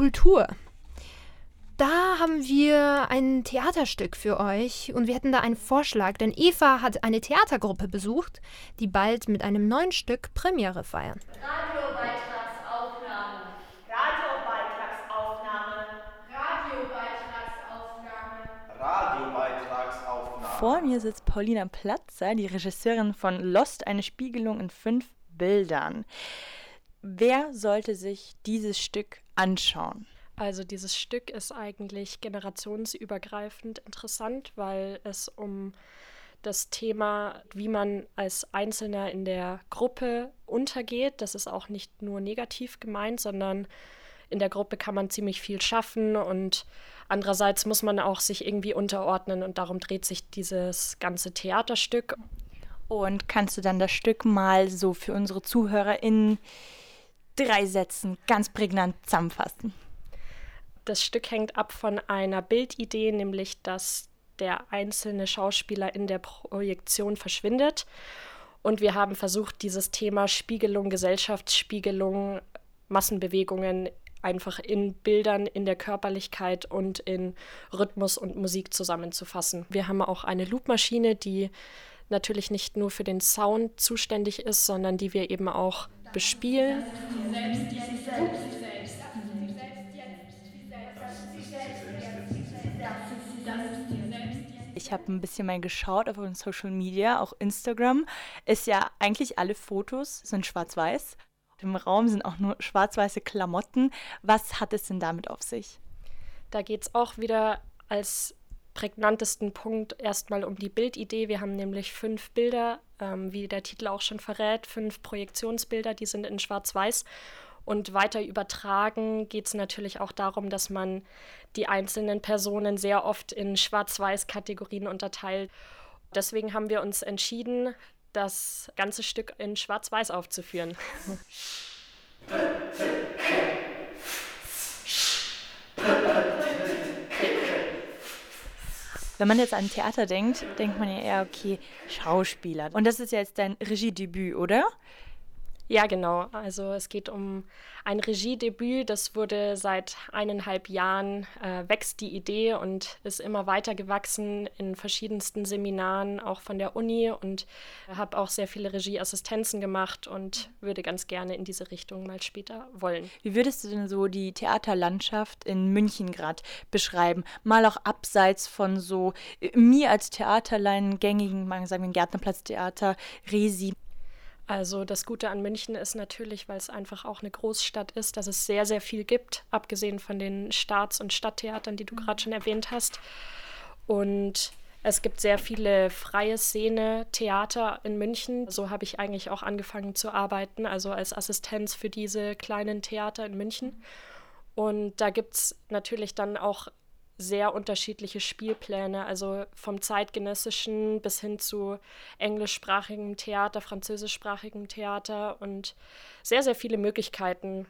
Kultur. Da haben wir ein Theaterstück für euch und wir hätten da einen Vorschlag, denn Eva hat eine Theatergruppe besucht, die bald mit einem neuen Stück Premiere feiern. Radiobeitragsaufnahme. Radiobeitragsaufnahme. Radiobeitragsaufnahme. Radiobeitragsaufnahme. Vor mir sitzt Paulina Platzer, die Regisseurin von Lost, eine Spiegelung in fünf Bildern. Wer sollte sich dieses Stück anschauen? Also dieses Stück ist eigentlich generationsübergreifend interessant, weil es um das Thema, wie man als Einzelner in der Gruppe untergeht. Das ist auch nicht nur negativ gemeint, sondern in der Gruppe kann man ziemlich viel schaffen und andererseits muss man auch sich irgendwie unterordnen und darum dreht sich dieses ganze Theaterstück. Und kannst du dann das Stück mal so für unsere Zuhörer in drei Sätzen ganz prägnant zusammenfassen? Das Stück hängt ab von einer Bildidee, nämlich dass der einzelne Schauspieler in der Projektion verschwindet. Und wir haben versucht, dieses Thema Spiegelung, Gesellschaftsspiegelung, Massenbewegungen einfach in Bildern, in der Körperlichkeit und in Rhythmus und Musik zusammenzufassen. Wir haben auch eine Loopmaschine, die natürlich nicht nur für den Sound zuständig ist, sondern die wir eben auch bespielen. Ich habe ein bisschen mal geschaut auf unseren Social Media, auch Instagram. Ist ja eigentlich alle Fotos sind schwarz-weiß. Im Raum sind auch nur schwarz-weiße Klamotten. Was hat es denn damit auf sich? Da geht es auch wieder als prägnantesten Punkt erstmal um die Bildidee. Wir haben nämlich fünf Bilder, ähm, wie der Titel auch schon verrät, fünf Projektionsbilder, die sind in Schwarz-Weiß. Und weiter übertragen geht es natürlich auch darum, dass man die einzelnen Personen sehr oft in Schwarz-Weiß-Kategorien unterteilt. Deswegen haben wir uns entschieden, das ganze Stück in Schwarz-Weiß aufzuführen. Wenn man jetzt an Theater denkt, denkt man ja eher, okay, Schauspieler. Und das ist jetzt dein Regiedebüt, oder? Ja, genau. Also es geht um ein Regiedebüt. Das wurde seit eineinhalb Jahren, äh, wächst die Idee und ist immer weiter gewachsen in verschiedensten Seminaren, auch von der Uni und habe auch sehr viele Regieassistenzen gemacht und würde ganz gerne in diese Richtung mal später wollen. Wie würdest du denn so die Theaterlandschaft in München gerade beschreiben? Mal auch abseits von so äh, mir als Theaterlein gängigen, sagen wir Gärtnerplatztheater, Resi. Also das Gute an München ist natürlich, weil es einfach auch eine Großstadt ist, dass es sehr, sehr viel gibt, abgesehen von den Staats- und Stadttheatern, die du mhm. gerade schon erwähnt hast. Und es gibt sehr viele freie Szene, Theater in München. So habe ich eigentlich auch angefangen zu arbeiten, also als Assistenz für diese kleinen Theater in München. Und da gibt es natürlich dann auch sehr unterschiedliche Spielpläne, also vom zeitgenössischen bis hin zu englischsprachigem Theater, französischsprachigem Theater und sehr, sehr viele Möglichkeiten.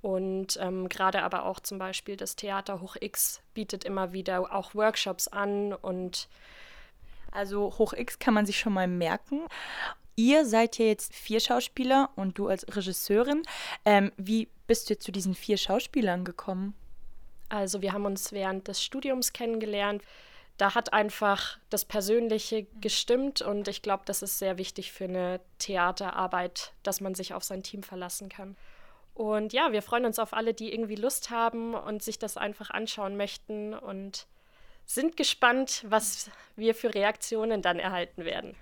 Und ähm, gerade aber auch zum Beispiel das Theater Hoch X bietet immer wieder auch Workshops an und also Hoch X kann man sich schon mal merken. Ihr seid ja jetzt vier Schauspieler und du als Regisseurin. Ähm, wie bist du zu diesen vier Schauspielern gekommen? Also wir haben uns während des Studiums kennengelernt. Da hat einfach das Persönliche gestimmt und ich glaube, das ist sehr wichtig für eine Theaterarbeit, dass man sich auf sein Team verlassen kann. Und ja, wir freuen uns auf alle, die irgendwie Lust haben und sich das einfach anschauen möchten und sind gespannt, was wir für Reaktionen dann erhalten werden.